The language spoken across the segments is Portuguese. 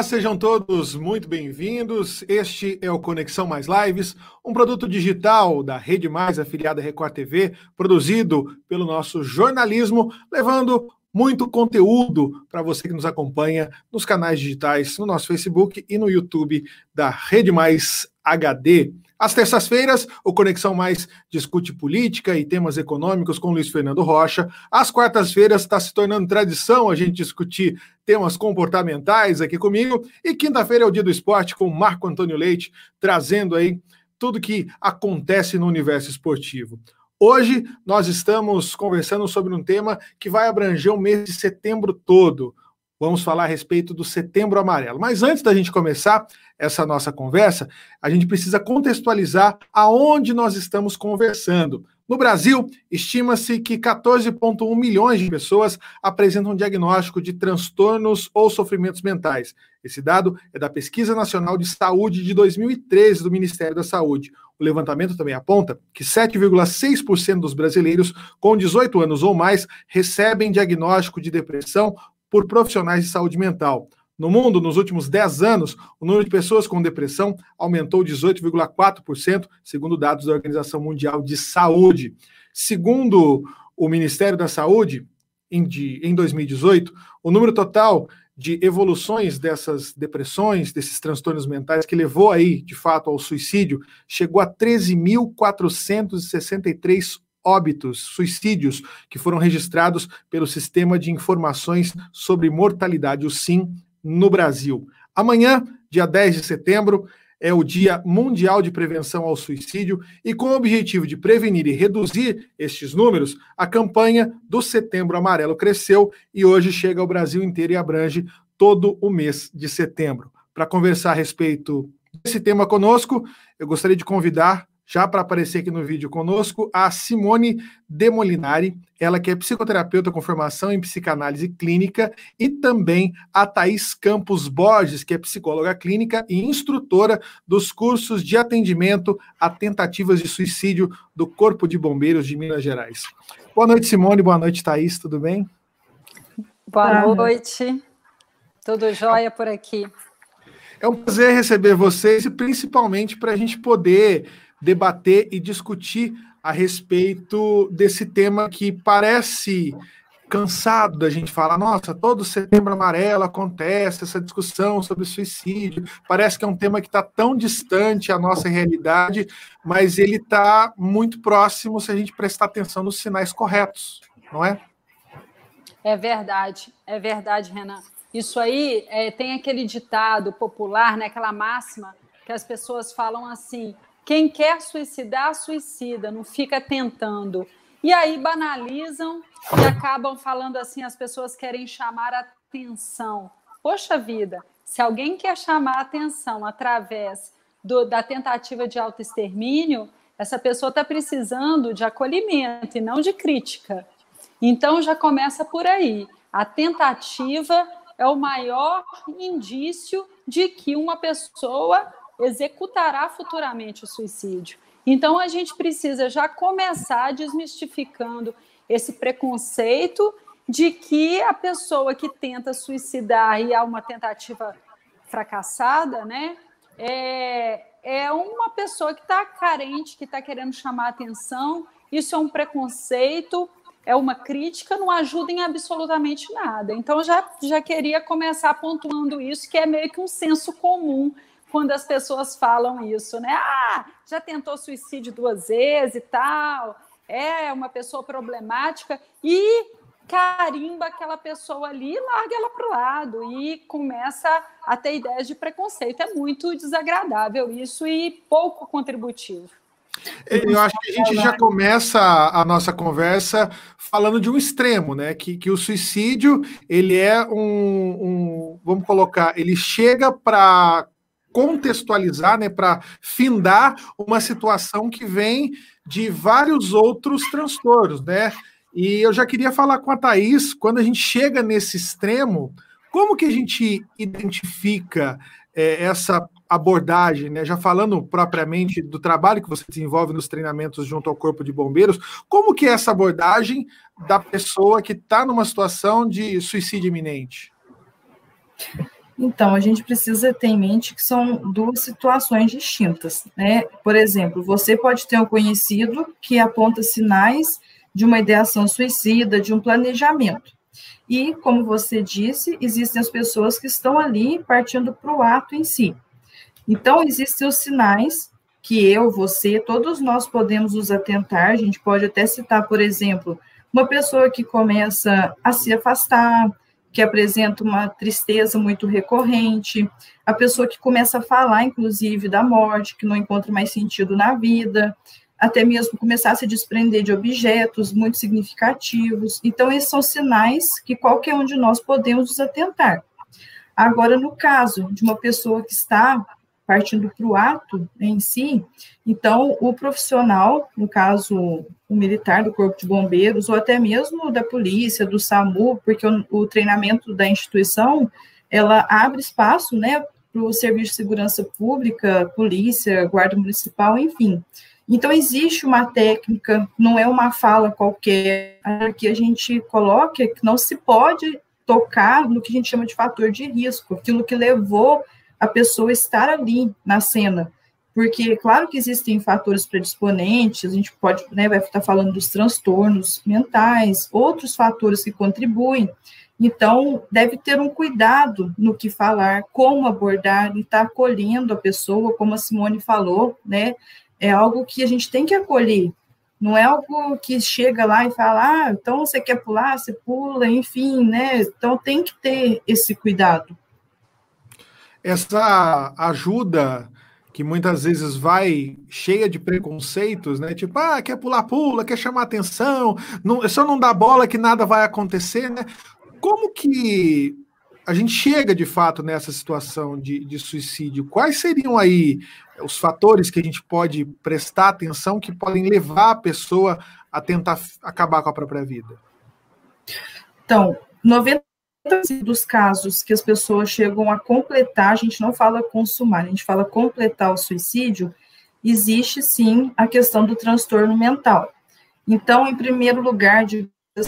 Olá, sejam todos muito bem-vindos. Este é o Conexão Mais Lives, um produto digital da Rede Mais, afiliada Record TV, produzido pelo nosso jornalismo, levando muito conteúdo para você que nos acompanha nos canais digitais, no nosso Facebook e no YouTube da Rede Mais HD. Às terças-feiras, o Conexão Mais discute política e temas econômicos com Luiz Fernando Rocha. Às quartas-feiras está se tornando tradição a gente discutir temas comportamentais aqui comigo. E quinta-feira é o dia do esporte com Marco Antônio Leite, trazendo aí tudo que acontece no universo esportivo. Hoje nós estamos conversando sobre um tema que vai abranger o mês de setembro todo. Vamos falar a respeito do Setembro Amarelo. Mas antes da gente começar, essa nossa conversa, a gente precisa contextualizar aonde nós estamos conversando. No Brasil, estima-se que 14,1 milhões de pessoas apresentam diagnóstico de transtornos ou sofrimentos mentais. Esse dado é da Pesquisa Nacional de Saúde de 2013 do Ministério da Saúde. O levantamento também aponta que 7,6% dos brasileiros com 18 anos ou mais recebem diagnóstico de depressão por profissionais de saúde mental. No mundo, nos últimos 10 anos, o número de pessoas com depressão aumentou 18,4%, segundo dados da Organização Mundial de Saúde. Segundo o Ministério da Saúde, em, de, em 2018, o número total de evoluções dessas depressões, desses transtornos mentais, que levou aí, de fato, ao suicídio, chegou a 13.463 óbitos, suicídios, que foram registrados pelo Sistema de Informações sobre Mortalidade, o SIM, no Brasil. Amanhã, dia 10 de setembro, é o Dia Mundial de Prevenção ao Suicídio e, com o objetivo de prevenir e reduzir estes números, a campanha do Setembro Amarelo cresceu e hoje chega ao Brasil inteiro e abrange todo o mês de setembro. Para conversar a respeito desse tema conosco, eu gostaria de convidar já para aparecer aqui no vídeo conosco, a Simone Demolinari, ela que é psicoterapeuta com formação em psicanálise clínica, e também a Thaís Campos Borges, que é psicóloga clínica e instrutora dos cursos de atendimento a tentativas de suicídio do Corpo de Bombeiros de Minas Gerais. Boa noite, Simone, boa noite, Thaís, tudo bem? Boa noite, tudo jóia por aqui. É um prazer receber vocês e principalmente para a gente poder debater e discutir a respeito desse tema que parece cansado da gente falar, nossa, todo setembro amarelo acontece essa discussão sobre suicídio, parece que é um tema que está tão distante à nossa realidade, mas ele está muito próximo se a gente prestar atenção nos sinais corretos, não é? É verdade, é verdade, Renan. Isso aí é, tem aquele ditado popular, né, aquela máxima que as pessoas falam assim: quem quer suicidar, suicida, não fica tentando. E aí banalizam e acabam falando assim: as pessoas querem chamar atenção. Poxa vida, se alguém quer chamar atenção através do, da tentativa de autoextermínio, essa pessoa está precisando de acolhimento e não de crítica. Então já começa por aí. A tentativa é o maior indício de que uma pessoa executará futuramente o suicídio. Então, a gente precisa já começar desmistificando esse preconceito de que a pessoa que tenta suicidar e há uma tentativa fracassada, né, é, é uma pessoa que está carente, que está querendo chamar atenção. Isso é um preconceito, é uma crítica, não ajuda em absolutamente nada. Então, já, já queria começar pontuando isso, que é meio que um senso comum quando as pessoas falam isso, né? Ah, já tentou suicídio duas vezes e tal, é uma pessoa problemática e carimba aquela pessoa ali, larga ela para o lado e começa a ter ideias de preconceito. É muito desagradável isso e pouco contributivo. Eu acho que a gente já começa a nossa conversa falando de um extremo, né? Que, que o suicídio ele é um, um vamos colocar, ele chega para contextualizar, né, para findar uma situação que vem de vários outros transtornos, né? E eu já queria falar com a Thaís, quando a gente chega nesse extremo, como que a gente identifica é, essa abordagem, né? Já falando propriamente do trabalho que você desenvolve nos treinamentos junto ao Corpo de Bombeiros, como que é essa abordagem da pessoa que está numa situação de suicídio iminente? Então, a gente precisa ter em mente que são duas situações distintas, né? Por exemplo, você pode ter um conhecido que aponta sinais de uma ideação suicida, de um planejamento. E, como você disse, existem as pessoas que estão ali partindo para o ato em si. Então, existem os sinais que eu, você, todos nós podemos nos atentar. A gente pode até citar, por exemplo, uma pessoa que começa a se afastar, que apresenta uma tristeza muito recorrente, a pessoa que começa a falar, inclusive, da morte, que não encontra mais sentido na vida, até mesmo começar a se desprender de objetos muito significativos. Então, esses são sinais que qualquer um de nós podemos nos atentar. Agora, no caso de uma pessoa que está partindo para o ato em si, então o profissional, no caso o militar do Corpo de Bombeiros, ou até mesmo da polícia, do SAMU, porque o, o treinamento da instituição, ela abre espaço, né, para o Serviço de Segurança Pública, polícia, guarda municipal, enfim. Então, existe uma técnica, não é uma fala qualquer, que a gente coloca que não se pode tocar no que a gente chama de fator de risco, aquilo que levou a pessoa estar ali na cena. Porque, claro que existem fatores predisponentes, a gente pode, né, vai estar falando dos transtornos mentais, outros fatores que contribuem. Então, deve ter um cuidado no que falar, como abordar, e estar tá acolhendo a pessoa, como a Simone falou, né? É algo que a gente tem que acolher. Não é algo que chega lá e fala, ah, então você quer pular, você pula, enfim, né? Então tem que ter esse cuidado essa ajuda que muitas vezes vai cheia de preconceitos, né? Tipo, ah, quer pular, pula, quer chamar atenção, não, só não dá bola que nada vai acontecer, né? Como que a gente chega de fato nessa situação de, de suicídio? Quais seriam aí os fatores que a gente pode prestar atenção que podem levar a pessoa a tentar acabar com a própria vida? Então, 90 dos casos que as pessoas chegam a completar, a gente não fala consumar, a gente fala completar o suicídio, existe sim a questão do transtorno mental. Então, em primeiro lugar,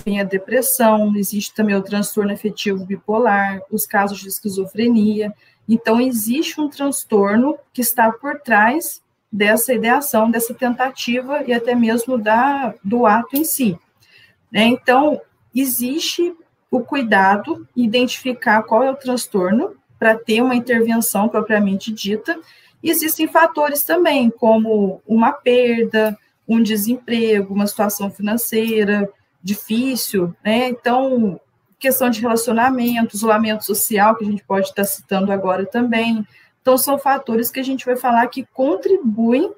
tem a depressão, existe também o transtorno afetivo bipolar, os casos de esquizofrenia. Então, existe um transtorno que está por trás dessa ideação, dessa tentativa e até mesmo da, do ato em si. Né? Então, existe o cuidado, identificar qual é o transtorno para ter uma intervenção propriamente dita. Existem fatores também, como uma perda, um desemprego, uma situação financeira difícil, né? Então, questão de relacionamento, isolamento social, que a gente pode estar citando agora também. Então, são fatores que a gente vai falar que contribuem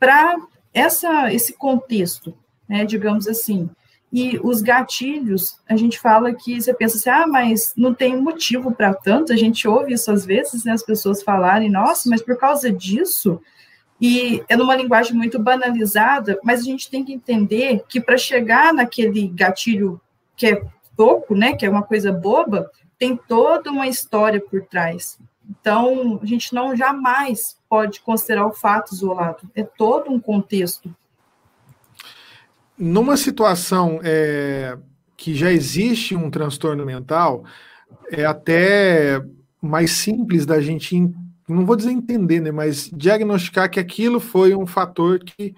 para essa esse contexto, né, digamos assim. E os gatilhos, a gente fala que você pensa assim, ah, mas não tem motivo para tanto, a gente ouve isso às vezes, né, as pessoas falarem, nossa, mas por causa disso, e é numa linguagem muito banalizada, mas a gente tem que entender que para chegar naquele gatilho que é pouco, né, que é uma coisa boba, tem toda uma história por trás. Então, a gente não jamais pode considerar o fato isolado, é todo um contexto numa situação é, que já existe um transtorno mental, é até mais simples da gente, não vou dizer entender, né, mas diagnosticar que aquilo foi um fator que,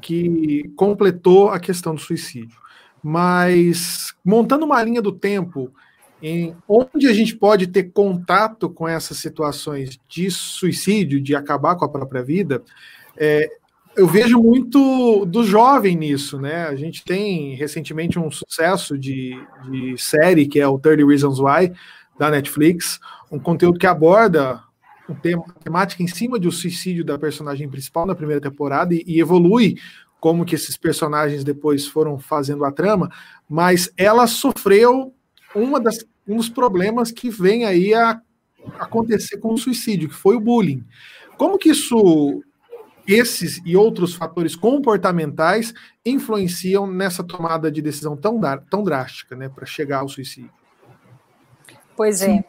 que completou a questão do suicídio. Mas montando uma linha do tempo em onde a gente pode ter contato com essas situações de suicídio, de acabar com a própria vida, é, eu vejo muito do jovem nisso, né? A gente tem recentemente um sucesso de, de série que é o 30 Reasons Why, da Netflix, um conteúdo que aborda um tema, temática em cima do suicídio da personagem principal na primeira temporada e, e evolui como que esses personagens depois foram fazendo a trama, mas ela sofreu uma das, um dos problemas que vem aí a acontecer com o suicídio, que foi o bullying. Como que isso esses e outros fatores comportamentais influenciam nessa tomada de decisão tão, tão drástica, né, para chegar ao suicídio. Pois é.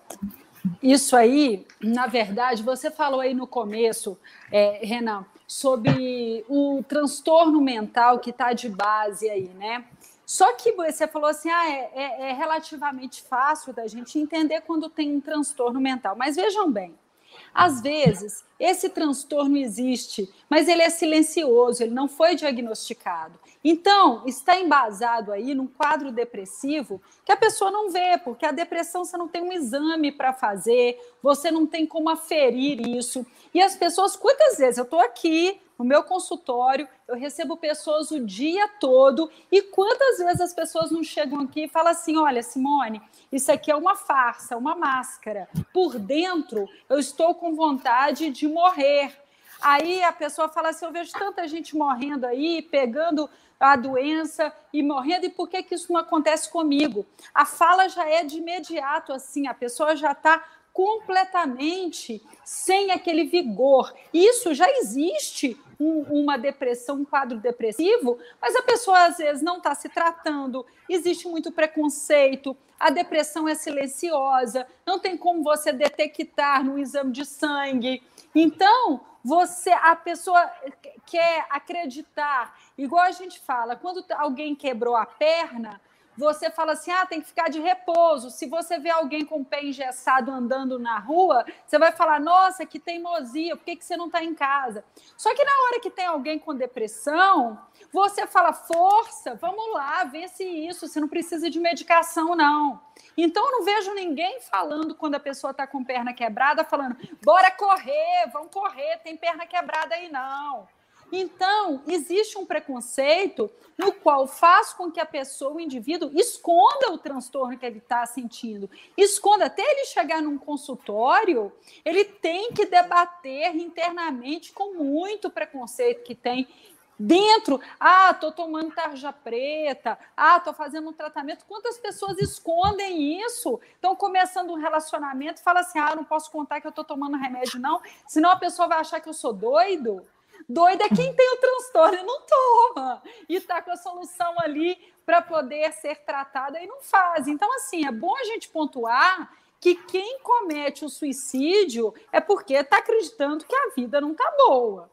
Isso aí, na verdade, você falou aí no começo, é, Renan, sobre o transtorno mental que está de base aí, né? Só que você falou assim, ah, é, é, é relativamente fácil da gente entender quando tem um transtorno mental. Mas vejam bem, às vezes, esse transtorno existe, mas ele é silencioso, ele não foi diagnosticado. Então, está embasado aí num quadro depressivo que a pessoa não vê, porque a depressão você não tem um exame para fazer, você não tem como aferir isso. E as pessoas, quantas vezes eu estou aqui no meu consultório, eu recebo pessoas o dia todo, e quantas vezes as pessoas não chegam aqui e falam assim: olha, Simone, isso aqui é uma farsa, uma máscara. Por dentro, eu estou com vontade de morrer. Aí a pessoa fala assim: eu vejo tanta gente morrendo aí, pegando a doença e morrendo, e por que, que isso não acontece comigo? A fala já é de imediato assim, a pessoa já está completamente sem aquele vigor. Isso já existe um, uma depressão, um quadro depressivo, mas a pessoa às vezes não está se tratando, existe muito preconceito, a depressão é silenciosa, não tem como você detectar no exame de sangue. Então, você, a pessoa quer acreditar, igual a gente fala, quando alguém quebrou a perna, você fala assim: ah, tem que ficar de repouso. Se você vê alguém com o pé engessado andando na rua, você vai falar: nossa, que teimosia, por que, que você não está em casa? Só que na hora que tem alguém com depressão, você fala: força, vamos lá, se isso, você não precisa de medicação, não. Então, eu não vejo ninguém falando quando a pessoa está com perna quebrada, falando: bora correr, vamos correr, tem perna quebrada aí, não. Então, existe um preconceito no qual faz com que a pessoa, o indivíduo, esconda o transtorno que ele está sentindo. Esconda até ele chegar num consultório, ele tem que debater internamente com muito preconceito que tem dentro. Ah, estou tomando tarja preta. Ah, estou fazendo um tratamento. Quantas pessoas escondem isso? Estão começando um relacionamento falam assim: ah, não posso contar que eu estou tomando remédio, não. Senão a pessoa vai achar que eu sou doido. Doido é quem tem o transtorno e não toma. E está com a solução ali para poder ser tratada e não faz. Então, assim, é bom a gente pontuar que quem comete o suicídio é porque está acreditando que a vida não está boa.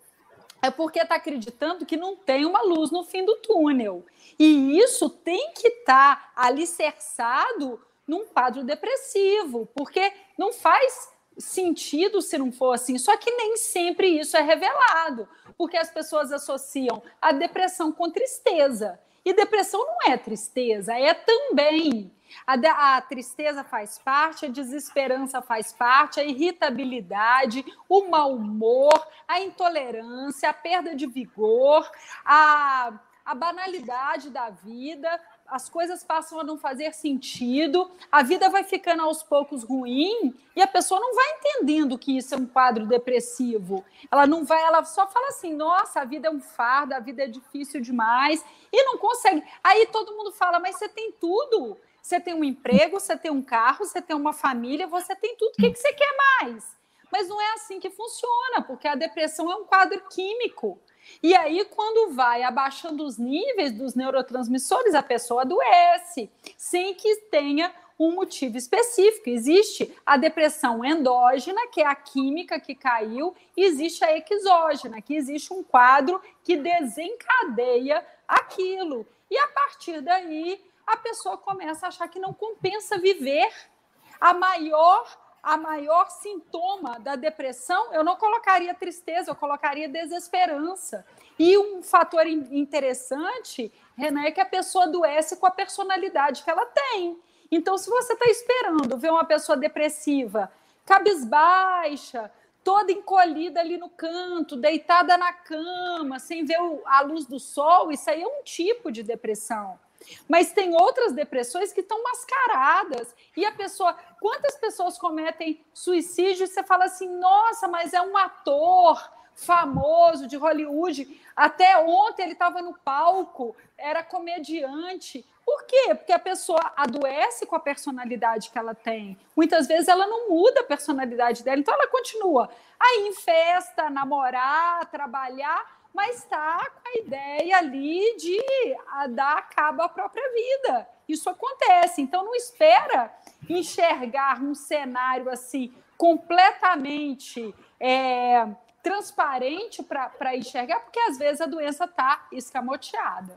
É porque está acreditando que não tem uma luz no fim do túnel. E isso tem que estar tá alicerçado num quadro depressivo, porque não faz sentido se não for assim. Só que nem sempre isso é revelado, porque as pessoas associam a depressão com tristeza. E depressão não é tristeza, é também. A, a, tristeza faz parte, a desesperança faz parte, a irritabilidade, o mau humor, a intolerância, a perda de vigor, a, a banalidade da vida, as coisas passam a não fazer sentido, a vida vai ficando aos poucos ruim e a pessoa não vai entendendo que isso é um quadro depressivo. Ela não vai, ela só fala assim: nossa, a vida é um fardo, a vida é difícil demais e não consegue. Aí todo mundo fala: mas você tem tudo. Você tem um emprego, você tem um carro, você tem uma família, você tem tudo. O que, que você quer mais? Mas não é assim que funciona, porque a depressão é um quadro químico. E aí, quando vai abaixando os níveis dos neurotransmissores, a pessoa adoece, sem que tenha um motivo específico. Existe a depressão endógena, que é a química que caiu, e existe a exógena, que existe um quadro que desencadeia aquilo. E a partir daí, a pessoa começa a achar que não compensa viver. A maior a maior sintoma da depressão, eu não colocaria tristeza, eu colocaria desesperança. E um fator interessante, Renan, é que a pessoa adoece com a personalidade que ela tem. Então, se você está esperando ver uma pessoa depressiva, cabisbaixa, toda encolhida ali no canto, deitada na cama, sem ver a luz do sol, isso aí é um tipo de depressão. Mas tem outras depressões que estão mascaradas. E a pessoa, quantas pessoas cometem suicídio e você fala assim: nossa, mas é um ator famoso de Hollywood. Até ontem ele estava no palco, era comediante. Por quê? Porque a pessoa adoece com a personalidade que ela tem. Muitas vezes ela não muda a personalidade dela, então ela continua aí em festa, namorar, trabalhar, mas está com a ideia ali de dar cabo à própria vida. Isso acontece. Então, não espera enxergar um cenário assim completamente é, transparente para enxergar, porque às vezes a doença está escamoteada.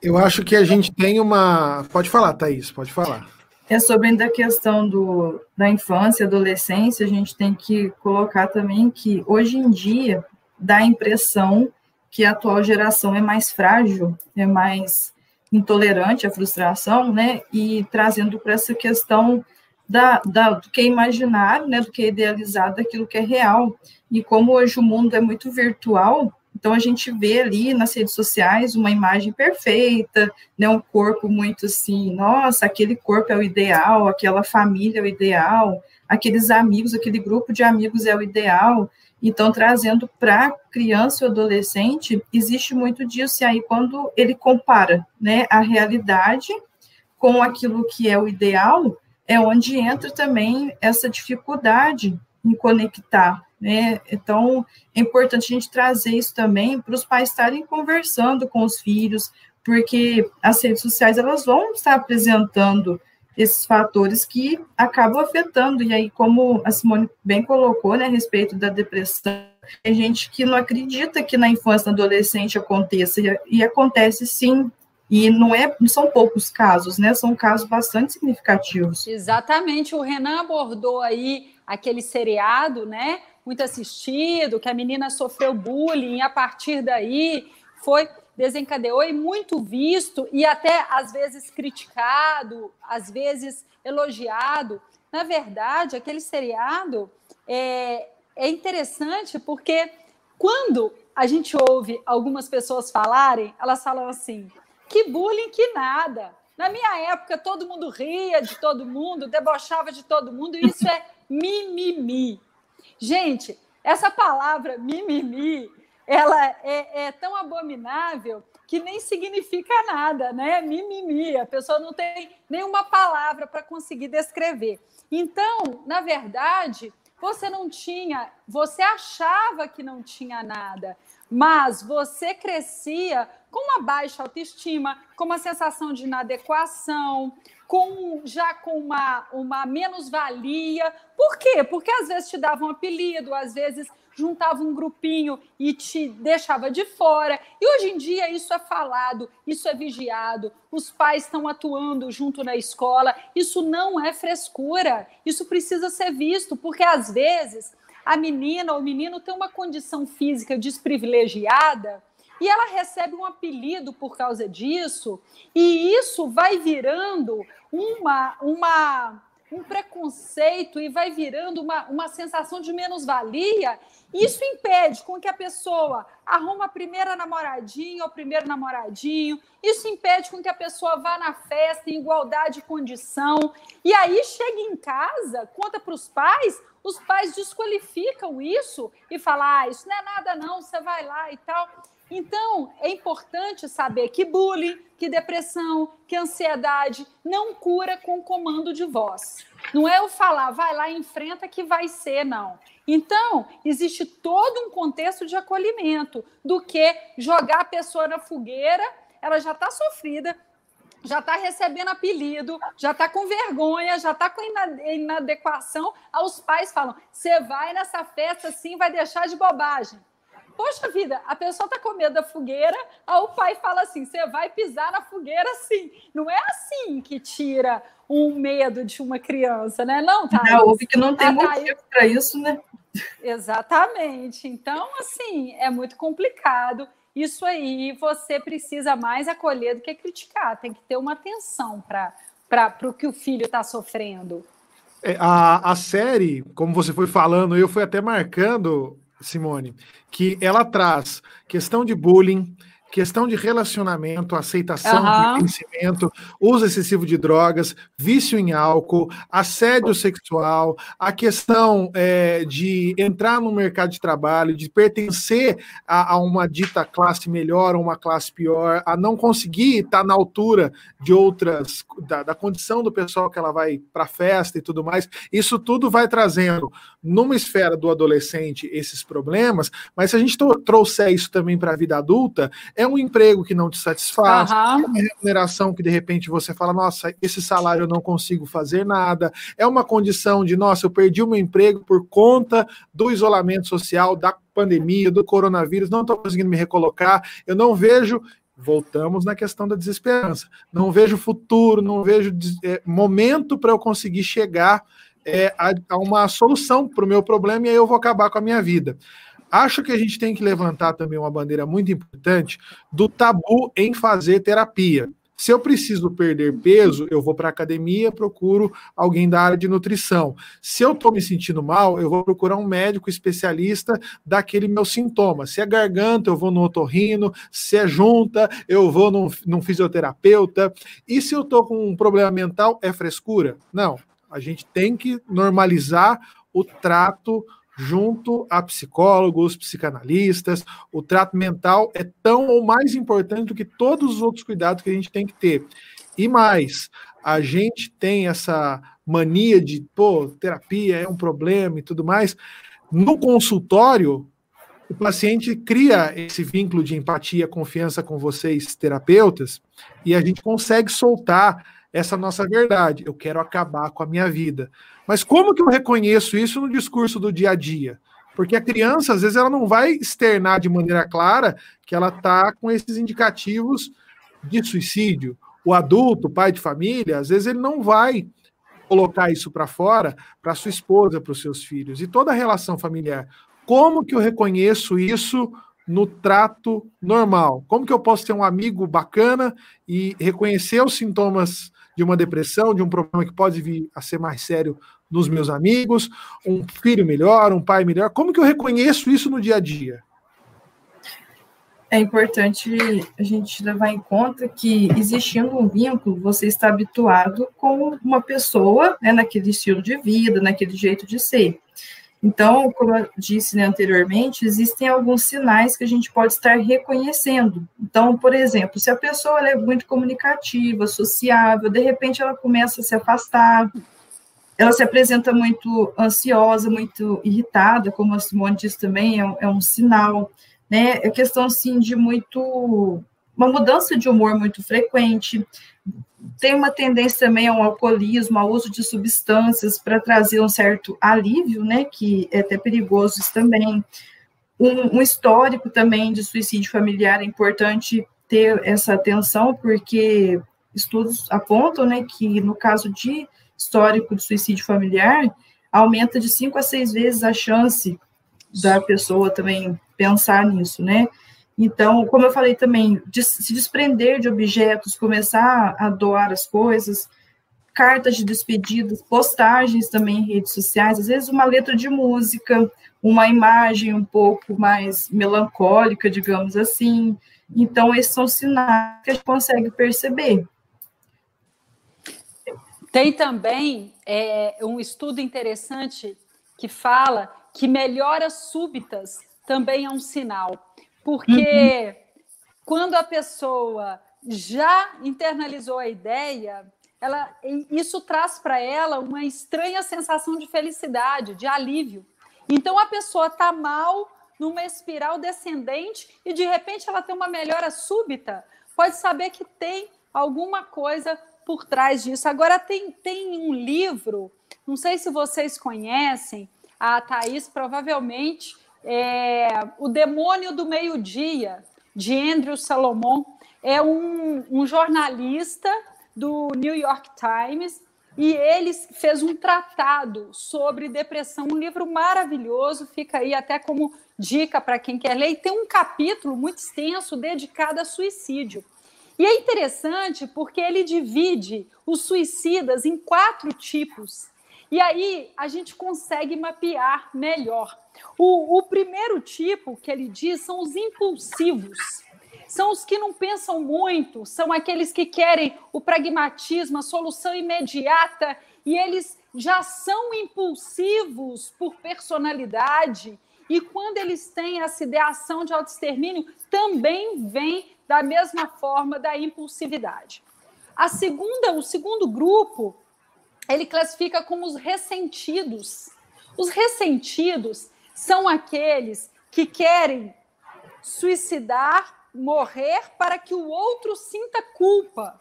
Eu acho que a gente tem uma. Pode falar, Thaís, pode falar. É sobre ainda a questão do, da infância e adolescência, a gente tem que colocar também que hoje em dia dá a impressão que a atual geração é mais frágil, é mais intolerante à frustração, né? E trazendo para essa questão da, da, do que é imaginário, né? Do que é idealizado, daquilo que é real. E como hoje o mundo é muito virtual, então a gente vê ali nas redes sociais uma imagem perfeita, né, um corpo muito assim, nossa, aquele corpo é o ideal, aquela família é o ideal, aqueles amigos, aquele grupo de amigos é o ideal. Então, trazendo para criança e adolescente, existe muito disso, e aí quando ele compara né, a realidade com aquilo que é o ideal, é onde entra também essa dificuldade em conectar né? Então, é importante a gente trazer isso também para os pais estarem conversando com os filhos, porque as redes sociais elas vão estar apresentando esses fatores que acabam afetando. E aí, como a Simone bem colocou, né, a respeito da depressão, tem gente que não acredita que na infância, na adolescente aconteça, e, e acontece sim. E não, é, são poucos casos, né? São casos bastante significativos. Exatamente. O Renan abordou aí aquele seriado, né? muito assistido, que a menina sofreu bullying e a partir daí foi desencadeou e muito visto e até às vezes criticado, às vezes elogiado. Na verdade, aquele seriado é, é interessante porque quando a gente ouve algumas pessoas falarem, elas falam assim: que bullying, que nada. Na minha época, todo mundo ria de todo mundo, debochava de todo mundo, e isso é mimimi. Gente, essa palavra mimimi, ela é, é tão abominável que nem significa nada, né? Mimimi, a pessoa não tem nenhuma palavra para conseguir descrever. Então, na verdade, você não tinha, você achava que não tinha nada, mas você crescia com uma baixa autoestima, com uma sensação de inadequação, com já com uma, uma menos-valia. Por quê? Porque às vezes te dava um apelido, às vezes juntava um grupinho e te deixava de fora. E hoje em dia isso é falado, isso é vigiado, os pais estão atuando junto na escola. Isso não é frescura, isso precisa ser visto, porque às vezes a menina ou o menino tem uma condição física desprivilegiada e ela recebe um apelido por causa disso, e isso vai virando uma, uma, um preconceito e vai virando uma, uma sensação de menos-valia. Isso impede com que a pessoa arruma a primeira namoradinha ou primeiro namoradinho. Isso impede com que a pessoa vá na festa em igualdade de condição. E aí chega em casa, conta para os pais, os pais desqualificam isso e falam: ah, isso não é nada, não, você vai lá e tal. Então, é importante saber que bullying, que depressão, que ansiedade não cura com comando de voz. Não é eu falar, vai lá, enfrenta que vai ser, não. Então, existe todo um contexto de acolhimento do que jogar a pessoa na fogueira, ela já está sofrida, já está recebendo apelido, já está com vergonha, já está com inadequação. Os pais falam: você vai nessa festa assim, vai deixar de bobagem. Poxa vida, a pessoa tá com medo da fogueira, aí o pai fala assim: você vai pisar na fogueira assim. Não é assim que tira um medo de uma criança, né? Não, tá? Já ouve que não tem ah, motivo para isso, né? Exatamente. Então, assim, é muito complicado. Isso aí você precisa mais acolher do que criticar. Tem que ter uma atenção para o que o filho está sofrendo. É, a, a série, como você foi falando, eu fui até marcando Simone, que ela traz questão de bullying, questão de relacionamento, aceitação, uhum. uso excessivo de drogas, vício em álcool, assédio sexual, a questão é, de entrar no mercado de trabalho, de pertencer a, a, uma dita classe melhor ou uma classe pior, a não conseguir estar na altura de outras, da, da condição do pessoal que ela vai para a festa e tudo mais. Isso tudo vai trazendo, numa esfera do adolescente, esses problemas, mas se a gente trouxer isso também para a vida adulta, é um emprego que não te satisfaz, uhum. é uma remuneração que de repente você fala, nossa, esse salário eu não consigo fazer nada, é uma condição de, nossa, eu perdi o meu emprego por conta do isolamento social, da pandemia, do coronavírus, não estou conseguindo me recolocar, eu não vejo voltamos na questão da desesperança. Não vejo futuro, não vejo é, momento para eu conseguir chegar é, a, uma solução para o meu problema e aí eu vou acabar com a minha vida. Acho que a gente tem que levantar também uma bandeira muito importante do tabu em fazer terapia. Se eu preciso perder peso, eu vou para a academia, procuro alguém da área de nutrição. Se eu estou me sentindo mal, eu vou procurar um médico especialista daquele meu sintoma. Se é garganta, eu vou no otorrino. Se é junta, eu vou num, num fisioterapeuta. E se eu estou com um problema mental, é frescura? Não. A gente tem que normalizar o trato junto a psicólogos, psicanalistas. O trato mental é tão ou mais importante do que todos os outros cuidados que a gente tem que ter. E mais, a gente tem essa mania de, pô, terapia é um problema e tudo mais. No consultório, o paciente cria esse vínculo de empatia, confiança com vocês, terapeutas, e a gente consegue soltar essa nossa verdade. Eu quero acabar com a minha vida. Mas como que eu reconheço isso no discurso do dia a dia? Porque a criança, às vezes, ela não vai externar de maneira clara que ela está com esses indicativos de suicídio. O adulto, pai de família, às vezes ele não vai colocar isso para fora para sua esposa, para os seus filhos. E toda a relação familiar. Como que eu reconheço isso no trato normal? Como que eu posso ter um amigo bacana e reconhecer os sintomas de uma depressão, de um problema que pode vir a ser mais sério nos meus amigos, um filho melhor, um pai melhor? Como que eu reconheço isso no dia a dia? É importante a gente levar em conta que, existindo um vínculo, você está habituado com uma pessoa, né, naquele estilo de vida, naquele jeito de ser. Então, como eu disse né, anteriormente, existem alguns sinais que a gente pode estar reconhecendo. Então, por exemplo, se a pessoa é muito comunicativa, sociável, de repente ela começa a se afastar, ela se apresenta muito ansiosa, muito irritada, como a Simone disse também, é um, é um sinal. Né? É questão, assim, de muito... uma mudança de humor muito frequente, tem uma tendência também ao alcoolismo, ao uso de substâncias para trazer um certo alívio, né, que é até perigoso isso também. Um, um, histórico também de suicídio familiar é importante ter essa atenção, porque estudos apontam, né, que no caso de histórico de suicídio familiar, aumenta de cinco a seis vezes a chance da pessoa também pensar nisso, né? Então, como eu falei também, se desprender de objetos, começar a doar as coisas, cartas de despedidas, postagens também em redes sociais, às vezes uma letra de música, uma imagem um pouco mais melancólica, digamos assim. Então, esses são sinais que a gente consegue perceber. Tem também é, um estudo interessante que fala que melhoras súbitas também é um sinal. Porque uhum. quando a pessoa já internalizou a ideia, ela, isso traz para ela uma estranha sensação de felicidade, de alívio. Então a pessoa está mal numa espiral descendente e de repente ela tem uma melhora súbita, pode saber que tem alguma coisa por trás disso. Agora tem, tem um livro, não sei se vocês conhecem, a Thaís provavelmente é, O Demônio do Meio-Dia, de Andrew Salomon. É um, um jornalista do New York Times e ele fez um tratado sobre depressão, um livro maravilhoso, fica aí até como dica para quem quer ler, e tem um capítulo muito extenso dedicado a suicídio. E é interessante porque ele divide os suicidas em quatro tipos. E aí a gente consegue mapear melhor. O, o primeiro tipo que ele diz são os impulsivos. São os que não pensam muito, são aqueles que querem o pragmatismo, a solução imediata, e eles já são impulsivos por personalidade. E quando eles têm essa ideação de autoextermínio, também vem da mesma forma da impulsividade. A segunda, o segundo grupo, ele classifica como os ressentidos. Os ressentidos são aqueles que querem suicidar, morrer para que o outro sinta culpa.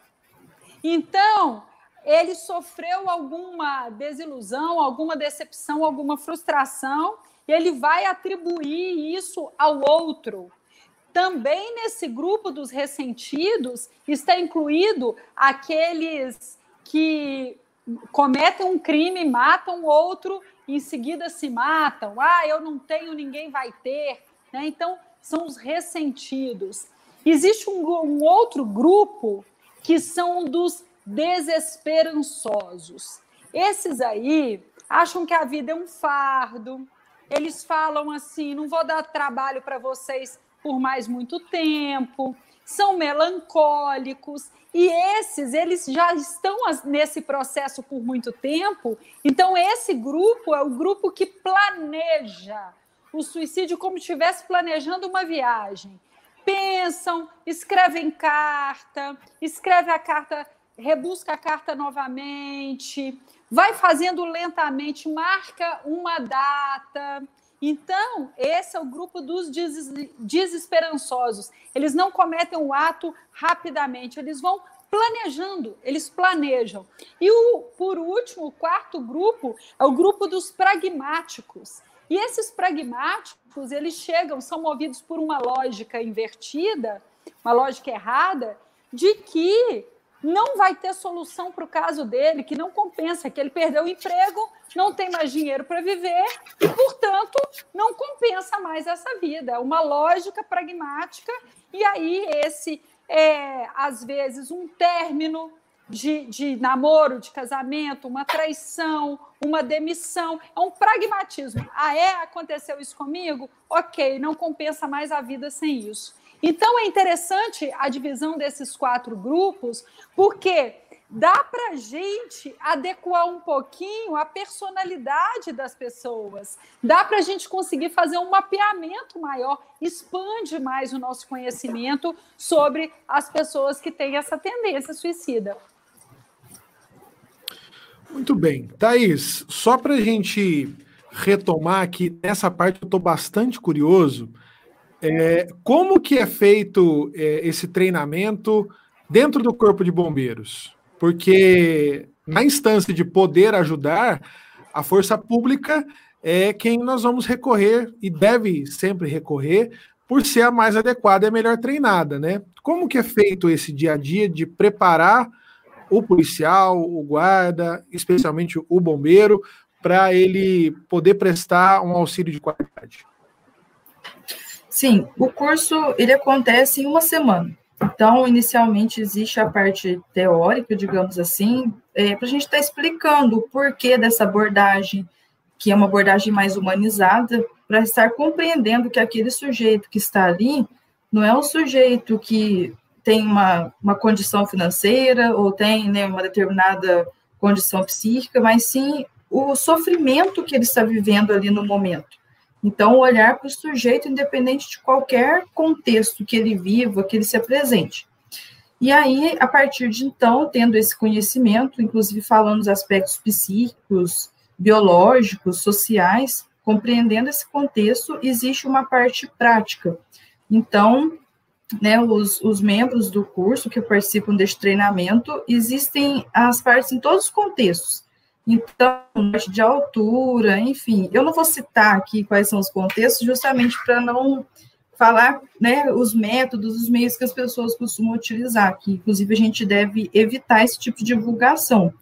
Então, ele sofreu alguma desilusão, alguma decepção, alguma frustração, e ele vai atribuir isso ao outro. também nesse grupo dos ressentidos está incluído aqueles que cometem um crime, matam outro, em seguida se matam. Ah, eu não tenho, ninguém vai ter. Né? Então, são os ressentidos. Existe um, um outro grupo que são dos desesperançosos. Esses aí acham que a vida é um fardo. Eles falam assim: não vou dar trabalho para vocês por mais muito tempo. São melancólicos e esses eles já estão nesse processo por muito tempo. Então esse grupo é o grupo que planeja o suicídio como se estivesse planejando uma viagem. Pensam, escrevem carta, escreve a carta rebusca a carta novamente, vai fazendo lentamente, marca uma data. Então, esse é o grupo dos desesperançosos. Eles não cometem o ato rapidamente, eles vão planejando, eles planejam. E o, por último, o quarto grupo é o grupo dos pragmáticos. E esses pragmáticos, eles chegam, são movidos por uma lógica invertida, uma lógica errada, de que não vai ter solução para o caso dele, que não compensa, que ele perdeu o emprego, não tem mais dinheiro para viver e, portanto, não compensa mais essa vida. É uma lógica pragmática, e aí esse é, às vezes, um término de, de namoro, de casamento, uma traição, uma demissão. É um pragmatismo. Ah, é? Aconteceu isso comigo? Ok, não compensa mais a vida sem isso. Então é interessante a divisão desses quatro grupos, porque dá para a gente adequar um pouquinho a personalidade das pessoas, dá para a gente conseguir fazer um mapeamento maior, expande mais o nosso conhecimento sobre as pessoas que têm essa tendência suicida. Muito bem. Thaís, só para a gente retomar aqui, nessa parte eu estou bastante curioso. É, como que é feito é, esse treinamento dentro do Corpo de Bombeiros? Porque na instância de poder ajudar, a força pública é quem nós vamos recorrer e deve sempre recorrer por ser a mais adequada e a melhor treinada, né? Como que é feito esse dia a dia de preparar o policial, o guarda, especialmente o bombeiro, para ele poder prestar um auxílio de qualidade? Sim, o curso ele acontece em uma semana. Então, inicialmente existe a parte teórica, digamos assim, é, para a gente estar tá explicando o porquê dessa abordagem, que é uma abordagem mais humanizada, para estar compreendendo que aquele sujeito que está ali não é um sujeito que tem uma, uma condição financeira ou tem né, uma determinada condição psíquica, mas sim o sofrimento que ele está vivendo ali no momento. Então, olhar para o sujeito, independente de qualquer contexto que ele viva, que ele se apresente. E aí, a partir de então, tendo esse conhecimento, inclusive falando dos aspectos psíquicos, biológicos, sociais, compreendendo esse contexto, existe uma parte prática. Então, né, os, os membros do curso que participam deste treinamento, existem as partes em todos os contextos. Então, de altura, enfim, eu não vou citar aqui quais são os contextos, justamente para não falar né, os métodos, os meios que as pessoas costumam utilizar, que inclusive a gente deve evitar esse tipo de divulgação.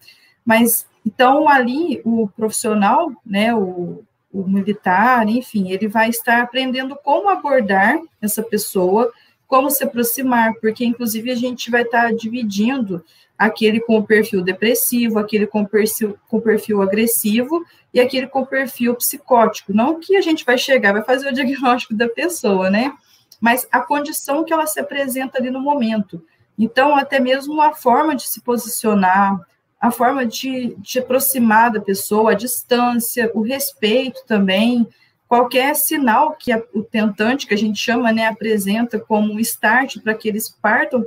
Mas, então, ali, o profissional, né, o, o militar, enfim, ele vai estar aprendendo como abordar essa pessoa, como se aproximar, porque, inclusive, a gente vai estar dividindo aquele com perfil depressivo, aquele com perfil, com perfil agressivo e aquele com perfil psicótico. Não que a gente vai chegar, vai fazer o diagnóstico da pessoa, né? Mas a condição que ela se apresenta ali no momento. Então, até mesmo a forma de se posicionar, a forma de, de aproximar da pessoa, a distância, o respeito também, qualquer sinal que a, o tentante, que a gente chama, né, apresenta como um start para que eles partam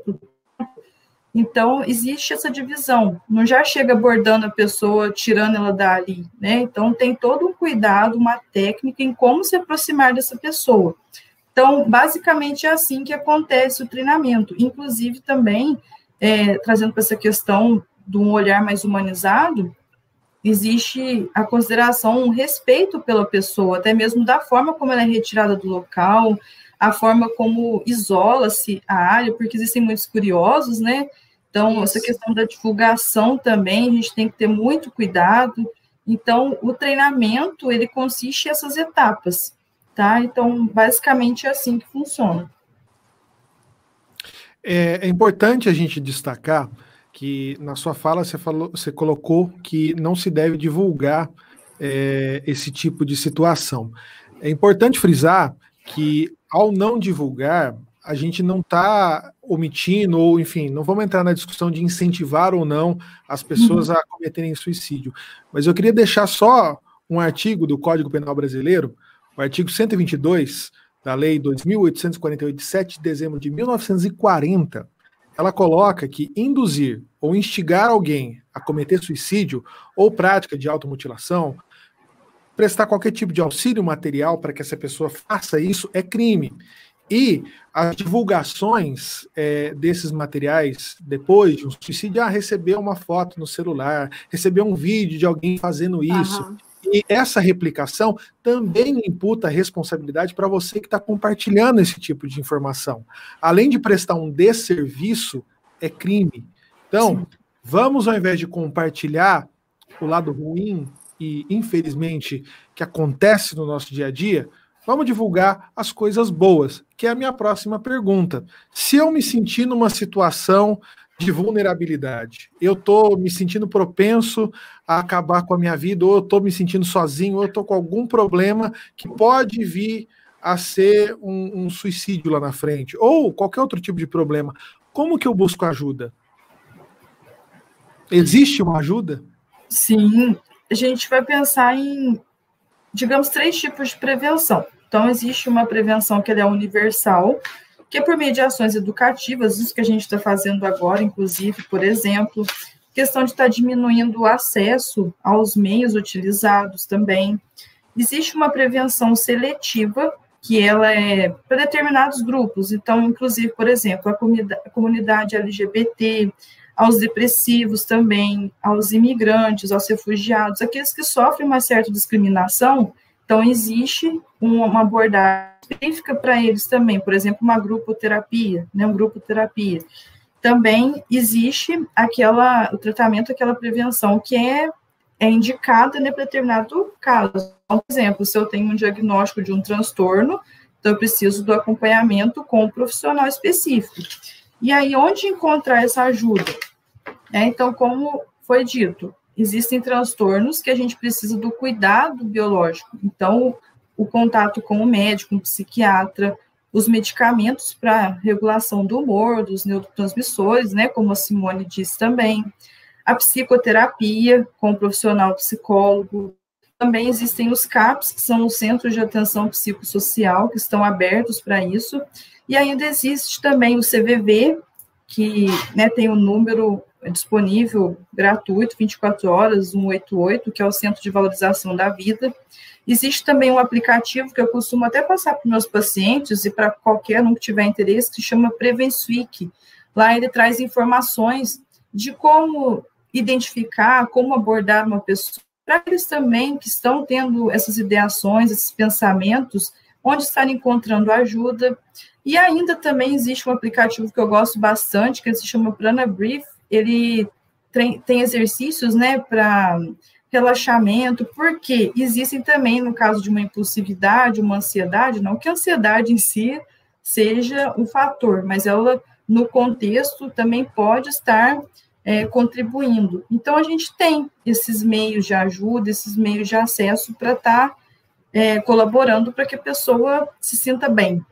então, existe essa divisão. Não já chega abordando a pessoa, tirando ela dali, né? Então, tem todo um cuidado, uma técnica em como se aproximar dessa pessoa. Então, basicamente é assim que acontece o treinamento. Inclusive, também, é, trazendo para essa questão de um olhar mais humanizado, existe a consideração, um respeito pela pessoa, até mesmo da forma como ela é retirada do local, a forma como isola-se a área, porque existem muitos curiosos, né? Então, essa questão da divulgação também, a gente tem que ter muito cuidado. Então, o treinamento, ele consiste nessas etapas, tá? Então, basicamente é assim que funciona. É, é importante a gente destacar que na sua fala você, falou, você colocou que não se deve divulgar é, esse tipo de situação. É importante frisar que ao não divulgar, a gente não está omitindo, ou enfim, não vamos entrar na discussão de incentivar ou não as pessoas a cometerem suicídio. Mas eu queria deixar só um artigo do Código Penal Brasileiro, o artigo 122 da Lei 2.848, de 7 de dezembro de 1940, ela coloca que induzir ou instigar alguém a cometer suicídio ou prática de automutilação, prestar qualquer tipo de auxílio material para que essa pessoa faça isso é crime. E as divulgações é, desses materiais depois de um suicídio, ah, receber uma foto no celular, receber um vídeo de alguém fazendo isso. Uhum. E essa replicação também imputa responsabilidade para você que está compartilhando esse tipo de informação. Além de prestar um desserviço, é crime. Então, Sim. vamos, ao invés de compartilhar o lado ruim e, infelizmente, que acontece no nosso dia a dia, vamos divulgar as coisas boas, que é a minha próxima pergunta. Se eu me sentir numa situação de vulnerabilidade. Eu estou me sentindo propenso a acabar com a minha vida, ou eu estou me sentindo sozinho, ou eu estou com algum problema que pode vir a ser um, um, suicídio lá na frente, ou qualquer outro tipo de problema. Como que eu busco ajuda? Existe uma ajuda? Sim, a gente vai pensar em, digamos, três tipos de prevenção. Então, existe uma prevenção que é universal, que é por mediações educativas, isso que a gente está fazendo agora, inclusive, por exemplo, questão de estar tá diminuindo o acesso aos meios utilizados também. Existe uma prevenção seletiva, que ela é para determinados grupos, então, inclusive, por exemplo, a comunidade, a comunidade LGBT, aos depressivos também, aos imigrantes, aos refugiados, aqueles que sofrem uma certa discriminação, então existe uma abordagem específica para eles também, por exemplo, uma grupoterapia, né, um grupo terapia. Também existe aquela, o tratamento, aquela prevenção que é, é indicada né, para determinado caso. Então, por exemplo, se eu tenho um diagnóstico de um transtorno, então eu preciso do acompanhamento com um profissional específico. E aí, onde encontrar essa ajuda? É, então, como foi dito, existem transtornos que a gente precisa do cuidado biológico. Então, o contato com o médico, um psiquiatra, os medicamentos para regulação do humor, dos neurotransmissores, né, como a Simone disse também, a psicoterapia com o profissional psicólogo. Também existem os CAPs, que são os Centros de Atenção Psicossocial, que estão abertos para isso. E ainda existe também o CVV, que né, tem um número disponível gratuito, 24 horas, 188, que é o Centro de Valorização da Vida. Existe também um aplicativo que eu costumo até passar para meus pacientes e para qualquer um que tiver interesse, que chama Prevensweek. Lá ele traz informações de como identificar, como abordar uma pessoa, para eles também que estão tendo essas ideações, esses pensamentos, onde estar encontrando ajuda. E ainda também existe um aplicativo que eu gosto bastante, que se chama Prana Brief. Ele tem exercícios, né, para relaxamento, porque existem também, no caso de uma impulsividade, uma ansiedade, não que a ansiedade em si seja um fator, mas ela, no contexto, também pode estar é, contribuindo. Então, a gente tem esses meios de ajuda, esses meios de acesso para estar tá, é, colaborando para que a pessoa se sinta bem.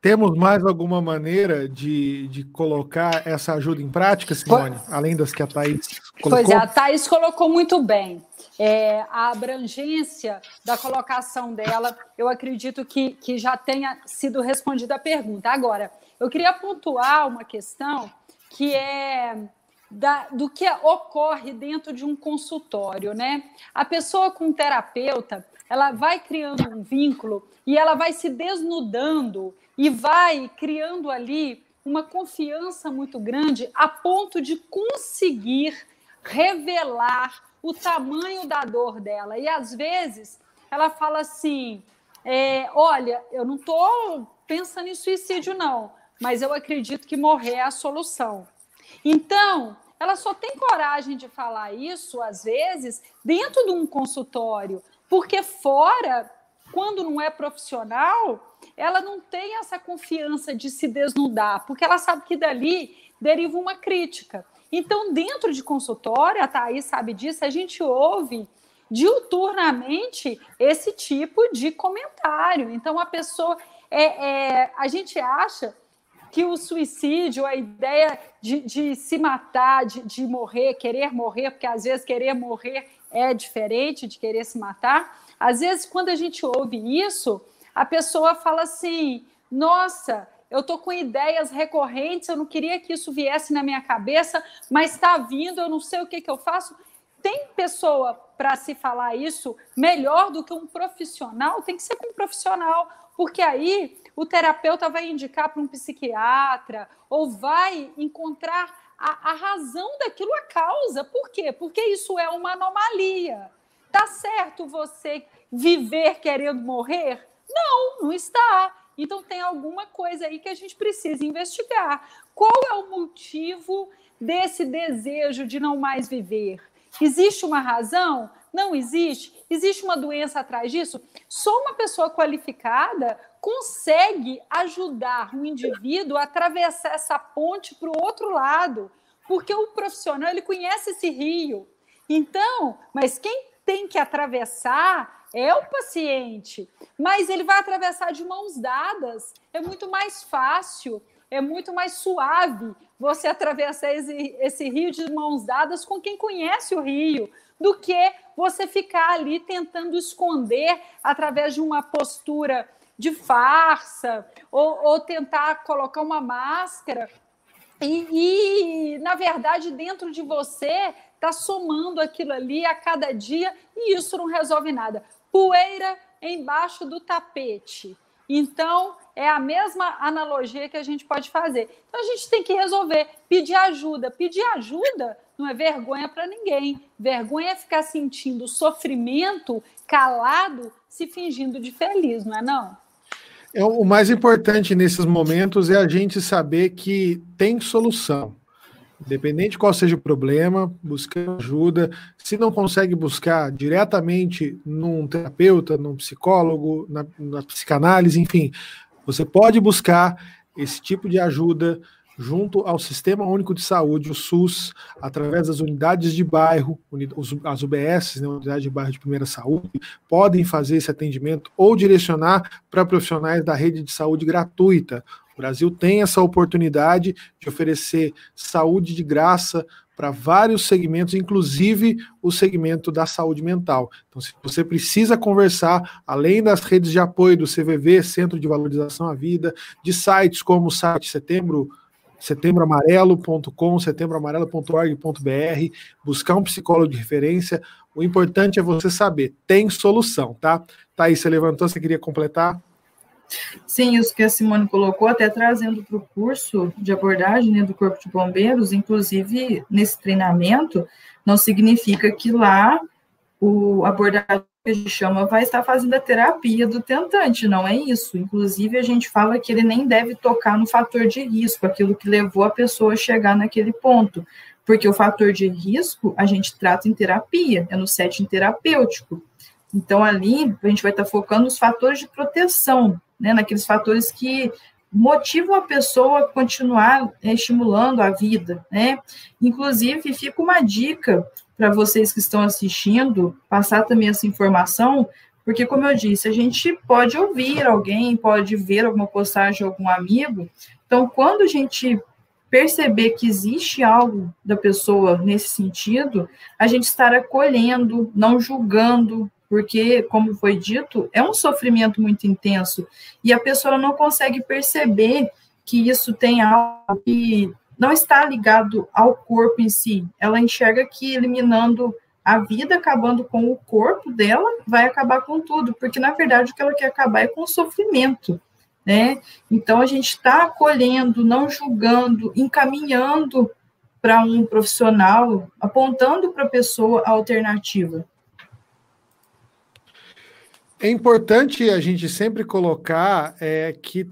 Temos mais alguma maneira de, de colocar essa ajuda em prática, Simone, além das que a Thais colocou? Pois é, a Thais colocou muito bem. É, a abrangência da colocação dela, eu acredito que, que já tenha sido respondida a pergunta. Agora, eu queria pontuar uma questão que é da, do que ocorre dentro de um consultório, né? A pessoa com terapeuta, ela vai criando um vínculo e ela vai se desnudando e vai criando ali uma confiança muito grande a ponto de conseguir revelar o tamanho da dor dela. E às vezes ela fala assim: é, olha, eu não estou pensando em suicídio, não, mas eu acredito que morrer é a solução. Então, ela só tem coragem de falar isso, às vezes, dentro de um consultório, porque fora, quando não é profissional, ela não tem essa confiança de se desnudar, porque ela sabe que dali deriva uma crítica. Então, dentro de consultório, a Thaís sabe disso, a gente ouve diuturnamente esse tipo de comentário. Então, a pessoa. É, é, a gente acha que o suicídio, a ideia de, de se matar, de, de morrer, querer morrer, porque às vezes querer morrer é diferente de querer se matar. Às vezes, quando a gente ouve isso, a pessoa fala assim: nossa, eu estou com ideias recorrentes, eu não queria que isso viesse na minha cabeça, mas está vindo, eu não sei o que, que eu faço. Tem pessoa para se falar isso melhor do que um profissional? Tem que ser com um profissional, porque aí o terapeuta vai indicar para um psiquiatra ou vai encontrar a, a, razão daquilo, a causa. Por quê? Porque isso é uma anomalia. Tá certo você viver querendo morrer? Não, não está. Então tem alguma coisa aí que a gente precisa investigar. Qual é o motivo desse desejo de não mais viver? Existe uma razão? Não existe? Existe uma doença atrás disso? Só uma pessoa qualificada consegue ajudar o indivíduo a atravessar essa ponte para o outro lado, porque o profissional ele conhece esse rio. Então, mas quem tem que atravessar é o paciente, mas ele vai atravessar de mãos dadas. É muito mais fácil, é muito mais suave você atravessar esse, esse rio de mãos dadas com quem conhece o rio, do que você ficar ali tentando esconder através de uma postura de farsa ou, ou tentar colocar uma máscara. E, e, na verdade, dentro de você está somando aquilo ali a cada dia e isso não resolve nada poeira embaixo do tapete. Então, é a mesma analogia que a gente pode fazer. Então, a gente tem que resolver, pedir ajuda. Pedir ajuda não é vergonha para ninguém. Vergonha é ficar sentindo sofrimento calado, se fingindo de feliz, não é não? É, o mais importante nesses momentos é a gente saber que tem solução. Independente qual seja o problema, buscar ajuda. Se não consegue buscar diretamente num terapeuta, num psicólogo, na, na psicanálise, enfim, você pode buscar esse tipo de ajuda junto ao Sistema Único de Saúde, o SUS, através das unidades de bairro, as UBS, né, Unidade de Bairro de Primeira Saúde, podem fazer esse atendimento ou direcionar para profissionais da rede de saúde gratuita, o Brasil tem essa oportunidade de oferecer saúde de graça para vários segmentos, inclusive o segmento da saúde mental. Então, se você precisa conversar, além das redes de apoio do CVV, Centro de Valorização à Vida, de sites como o site Setembro setembroamarelo.com, setembroamarelo.org.br, buscar um psicólogo de referência. O importante é você saber, tem solução, tá? Thaís, você levantou, você queria completar? Sim, isso que a Simone colocou, até trazendo para o curso de abordagem né, do Corpo de Bombeiros, inclusive nesse treinamento, não significa que lá o abordador que a gente chama vai estar fazendo a terapia do tentante, não é isso. Inclusive, a gente fala que ele nem deve tocar no fator de risco, aquilo que levou a pessoa a chegar naquele ponto, porque o fator de risco a gente trata em terapia, é no setting terapêutico. Então, ali, a gente vai estar focando nos fatores de proteção, né, naqueles fatores que motivam a pessoa a continuar estimulando a vida, né? Inclusive, fica uma dica para vocês que estão assistindo, passar também essa informação, porque, como eu disse, a gente pode ouvir alguém, pode ver alguma postagem de algum amigo, então, quando a gente perceber que existe algo da pessoa nesse sentido, a gente estar acolhendo, não julgando, porque, como foi dito, é um sofrimento muito intenso e a pessoa não consegue perceber que isso tem algo que não está ligado ao corpo em si. Ela enxerga que eliminando a vida, acabando com o corpo dela, vai acabar com tudo, porque na verdade o que ela quer acabar é com o sofrimento. né? Então a gente está acolhendo, não julgando, encaminhando para um profissional, apontando para a pessoa a alternativa. É importante a gente sempre colocar é, que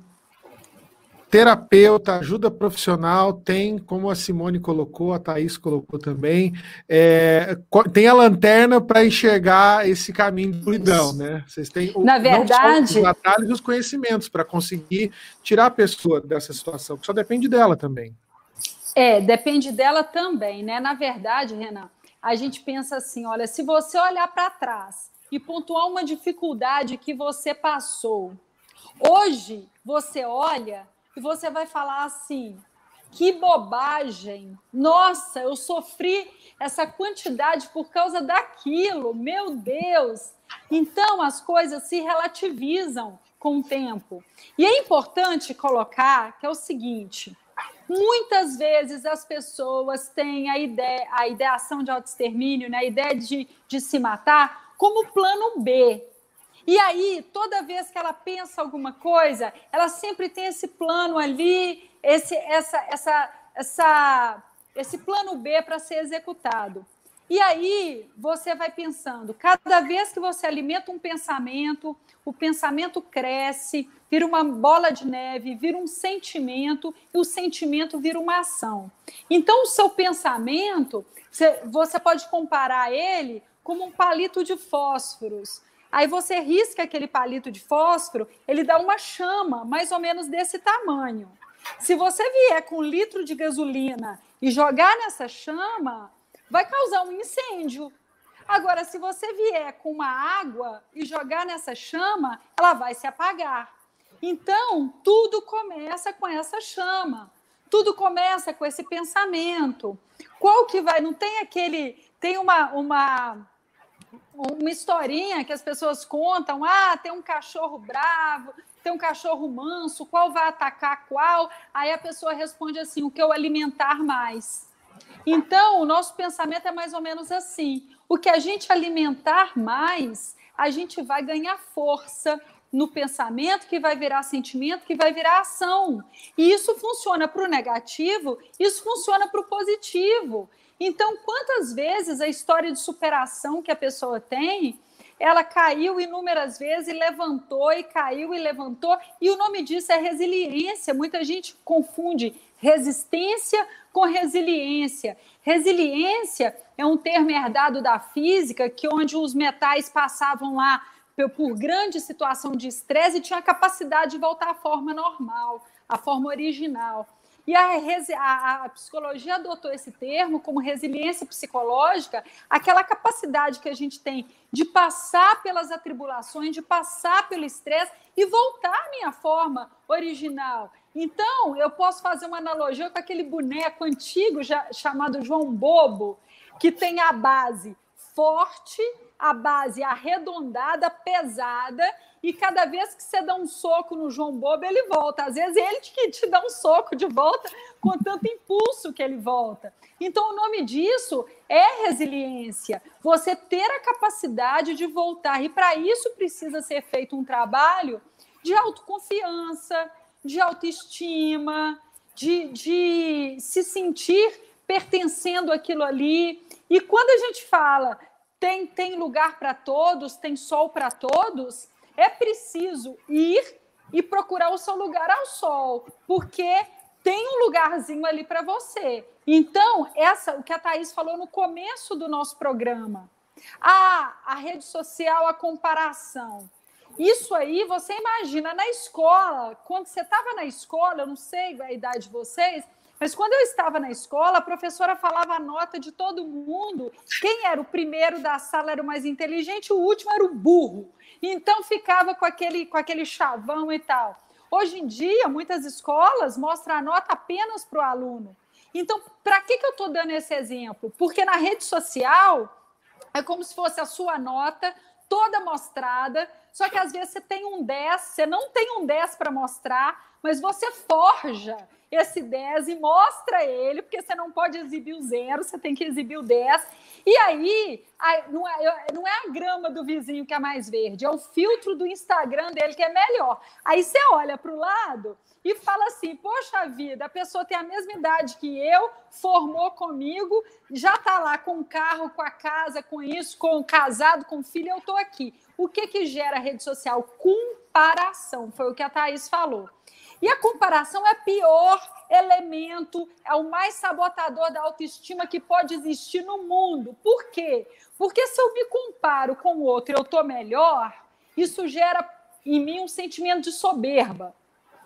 terapeuta, ajuda profissional, tem, como a Simone colocou, a Thaís colocou também, é, tem a lanterna para enxergar esse caminho de fluidão, né? Vocês têm Na verdade, os atalhos e os conhecimentos para conseguir tirar a pessoa dessa situação, que só depende dela também. É, depende dela também, né? Na verdade, Renan, a gente pensa assim: olha, se você olhar para trás e pontuar uma dificuldade que você passou, hoje você olha e você vai falar assim: que bobagem! Nossa, eu sofri essa quantidade por causa daquilo, meu Deus! Então as coisas se relativizam com o tempo. E é importante colocar que é o seguinte: muitas vezes as pessoas têm a ideia, a ideação de autoextermínio, né, a ideia de, de se matar, como plano B. E aí, toda vez que ela pensa alguma coisa, ela sempre tem esse plano ali, esse, essa, essa, essa, esse plano B para ser executado. E aí você vai pensando, cada vez que você alimenta um pensamento, o pensamento cresce, vira uma bola de neve, vira um sentimento, e o sentimento vira uma ação. Então, o seu pensamento, você pode comparar ele como um palito de fósforos. Aí você risca aquele palito de fósforo, ele dá uma chama, mais ou menos desse tamanho. Se você vier com um litro de gasolina e jogar nessa chama, vai causar um incêndio. Agora, se você vier com uma água e jogar nessa chama, ela vai se apagar. Então, tudo começa com essa chama. Tudo começa com esse pensamento. Qual que vai? Não tem aquele. Tem uma, uma uma historinha que as pessoas contam: ah, tem um cachorro bravo, tem um cachorro manso, qual vai atacar qual? Aí a pessoa responde assim: o que eu alimentar mais. Então, o nosso pensamento é mais ou menos assim: o que a gente alimentar mais, a gente vai ganhar força no pensamento, que vai virar sentimento, que vai virar ação. E isso funciona para o negativo, isso funciona para o positivo. Então, quantas vezes a história de superação que a pessoa tem, ela caiu inúmeras vezes e levantou e caiu e levantou, e o nome disso é resiliência. Muita gente confunde resistência com resiliência. Resiliência é um termo herdado da física, que onde os metais passavam lá por grande situação de estresse e tinham a capacidade de voltar à forma normal, à forma original. E a, a, a, psicologia adotou esse termo como resiliência psicológica, aquela capacidade que a gente tem de passar pelas atribulações, de passar pelo estresse e voltar à minha forma original. Então, eu posso fazer uma analogia com aquele boneco antigo já, chamado João Bobo, que tem a base forte, a base arredondada, pesada, e cada vez que você dá um soco no João Bobo, ele volta. Às vezes ele que te dá um soco de volta com tanto impulso que ele volta. Então, o nome disso é resiliência. Você ter a capacidade de voltar. E para isso precisa ser feito um trabalho de autoconfiança, de autoestima, de, de se sentir pertencendo àquilo ali. E quando a gente fala tem, tem lugar para todos, tem sol para todos, é preciso ir e procurar o seu lugar ao sol, porque tem um lugarzinho ali para você. Então, essa o que a Thaís falou no começo do nosso programa. Ah, a rede social, a comparação. Isso aí, você imagina na escola, quando você estava na escola, eu não sei a idade de vocês, mas quando eu estava na escola, a professora falava a nota de todo mundo. Quem era o primeiro da sala era o mais inteligente, o último era o burro. Então ficava com aquele, com aquele chavão e tal. Hoje em dia, muitas escolas mostram a nota apenas para o aluno. Então, para que, que eu estou dando esse exemplo? Porque na rede social é como se fosse a sua nota toda mostrada, Só que às vezes você tem um 10, você não tem um 10 para mostrar, mas você forja esse 10 e mostra ele, porque você não pode exibir o zero, você tem que exibir o 10. E aí, não é, não é a grama do vizinho que é mais verde, é o filtro do Instagram dele que é melhor. Aí você olha para o lado e fala assim: Poxa vida, a pessoa tem a mesma idade que eu, formou comigo, já está lá com o carro, com a casa, com isso, com o casado, com o filho, eu estou aqui. O que, que gera rede social? Comparação, foi o que a Thaís falou. E a comparação é o pior elemento, é o mais sabotador da autoestima que pode existir no mundo. Por quê? Porque se eu me comparo com o outro e eu estou melhor, isso gera em mim um sentimento de soberba.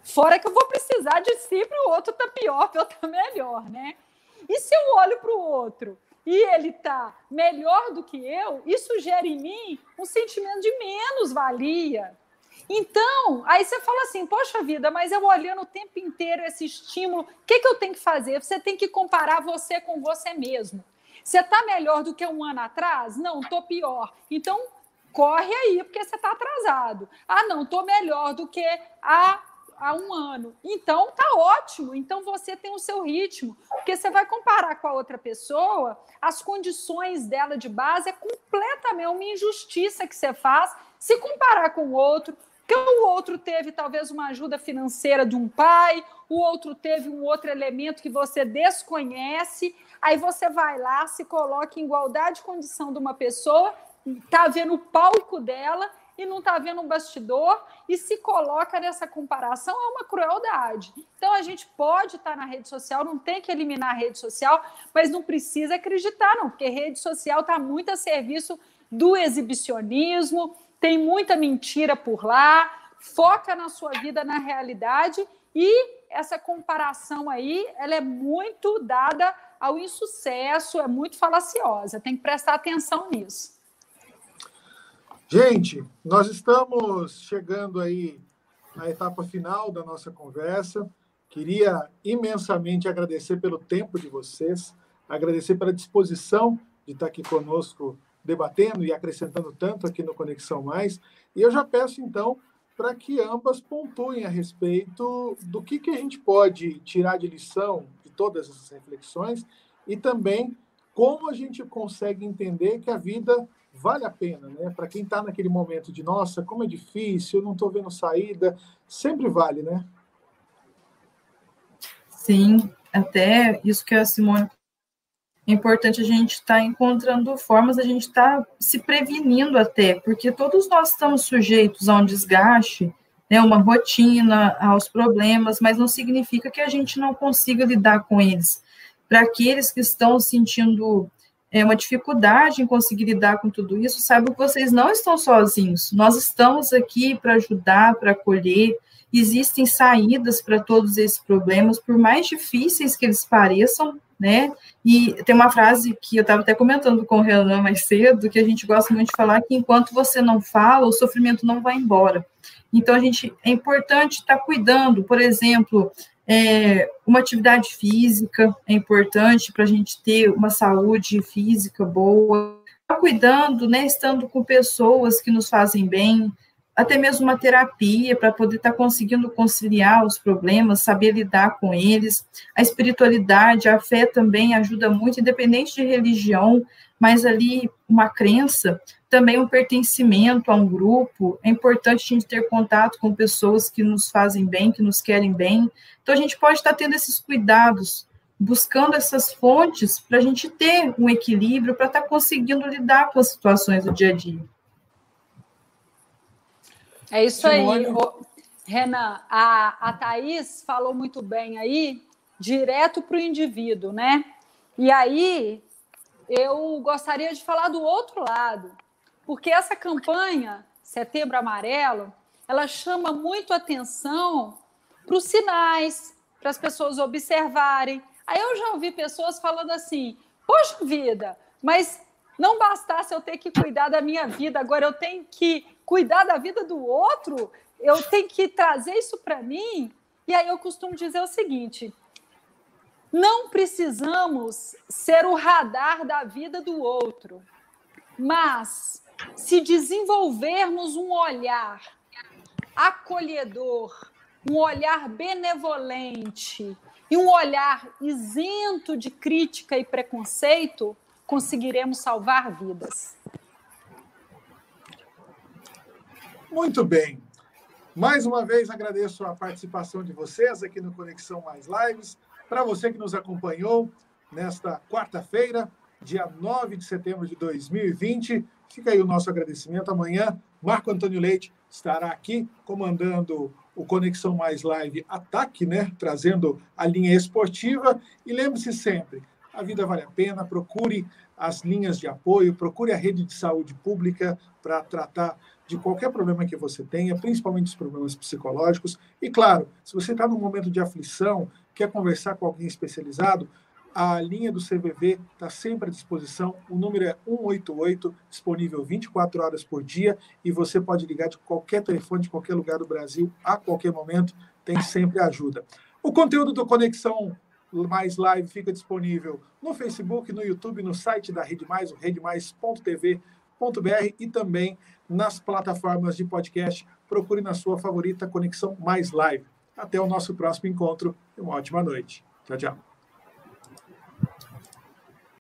Fora que eu vou precisar de si para o outro estar tá pior, para eu estar tá melhor, né? E se eu olho para o outro e ele está melhor do que eu, isso gera em mim um sentimento de menos-valia. Então, aí você fala assim, poxa vida, mas eu olhando o tempo inteiro esse estímulo, o que, que eu tenho que fazer? Você tem que comparar você com você mesmo. Você está melhor do que um ano atrás? Não, estou pior. Então, corre aí, porque você está atrasado. Ah, não, estou melhor do que há, há um ano. Então, tá ótimo. Então, você tem o seu ritmo. Porque você vai comparar com a outra pessoa, as condições dela de base é completamente uma injustiça que você faz se comparar com o outro, que o outro teve talvez uma ajuda financeira de um pai, o outro teve um outro elemento que você desconhece, aí você vai lá, se coloca em igualdade de condição de uma pessoa, está vendo o palco dela e não está vendo um bastidor e se coloca nessa comparação é uma crueldade. Então a gente pode estar tá na rede social, não tem que eliminar a rede social, mas não precisa acreditar, não, porque rede social está muito a serviço do exibicionismo, tem muita mentira por lá, foca na sua vida, na realidade, e essa comparação aí, ela é muito dada ao insucesso, é muito falaciosa, tem que prestar atenção nisso. Gente, nós estamos chegando aí na etapa final da nossa conversa. Queria imensamente agradecer pelo tempo de vocês, agradecer pela disposição de estar aqui conosco debatendo e acrescentando tanto aqui no Conexão Mais. E eu já peço, então, para que ambas pontuem a respeito do que, que a gente pode tirar de lição de todas essas reflexões e também como a gente consegue entender que a vida vale a pena, né? Para quem está naquele momento de nossa, como é difícil, eu não estou vendo saída, sempre vale, né? Sim, até isso que a Simone é importante a gente estar tá encontrando formas, a gente estar tá se prevenindo até, porque todos nós estamos sujeitos a um desgaste, né, uma rotina, aos problemas, mas não significa que a gente não consiga lidar com eles. Para aqueles que estão sentindo é, uma dificuldade em conseguir lidar com tudo isso, saibam que vocês não estão sozinhos. Nós estamos aqui para ajudar, para acolher. Existem saídas para todos esses problemas, por mais difíceis que eles pareçam, né? E tem uma frase que eu estava até comentando com o Renan mais cedo, que a gente gosta muito de falar, que enquanto você não fala, o sofrimento não vai embora. Então, a gente é importante estar tá cuidando, por exemplo, é, uma atividade física é importante para a gente ter uma saúde física boa, tá cuidando, né, estando com pessoas que nos fazem bem, até mesmo uma terapia para poder estar tá conseguindo conciliar os problemas, saber lidar com eles. A espiritualidade, a fé também ajuda muito, independente de religião, mas ali uma crença, também um pertencimento a um grupo. É importante a gente ter contato com pessoas que nos fazem bem, que nos querem bem. Então a gente pode estar tá tendo esses cuidados, buscando essas fontes para a gente ter um equilíbrio, para estar tá conseguindo lidar com as situações do dia a dia. É isso Simone. aí. Renan, a, a Thaís falou muito bem aí, direto para o indivíduo, né? E aí, eu gostaria de falar do outro lado, porque essa campanha, Setembro Amarelo, ela chama muito atenção para os sinais, para as pessoas observarem. Aí eu já ouvi pessoas falando assim: Poxa vida, mas não bastasse eu ter que cuidar da minha vida, agora eu tenho que cuidar da vida do outro, eu tenho que trazer isso para mim. E aí eu costumo dizer o seguinte: não precisamos ser o radar da vida do outro, mas se desenvolvermos um olhar acolhedor, um olhar benevolente e um olhar isento de crítica e preconceito, conseguiremos salvar vidas. Muito bem. Mais uma vez agradeço a participação de vocês aqui no Conexão Mais Lives. Para você que nos acompanhou nesta quarta-feira, dia 9 de setembro de 2020, fica aí o nosso agradecimento. Amanhã, Marco Antônio Leite estará aqui comandando o Conexão Mais Live Ataque, né? Trazendo a linha esportiva. E lembre-se sempre, a vida vale a pena, procure as linhas de apoio, procure a rede de saúde pública para tratar de qualquer problema que você tenha, principalmente os problemas psicológicos. E, claro, se você está num momento de aflição, quer conversar com alguém especializado, a linha do CVV está sempre à disposição. O número é 188, disponível 24 horas por dia, e você pode ligar de qualquer telefone, de qualquer lugar do Brasil, a qualquer momento, tem sempre ajuda. O conteúdo do Conexão Mais Live fica disponível no Facebook, no YouTube, no site da Rede Mais, o redemais.tv br e também nas plataformas de podcast. Procure na sua favorita Conexão Mais Live. Até o nosso próximo encontro uma ótima noite. Tchau, tchau.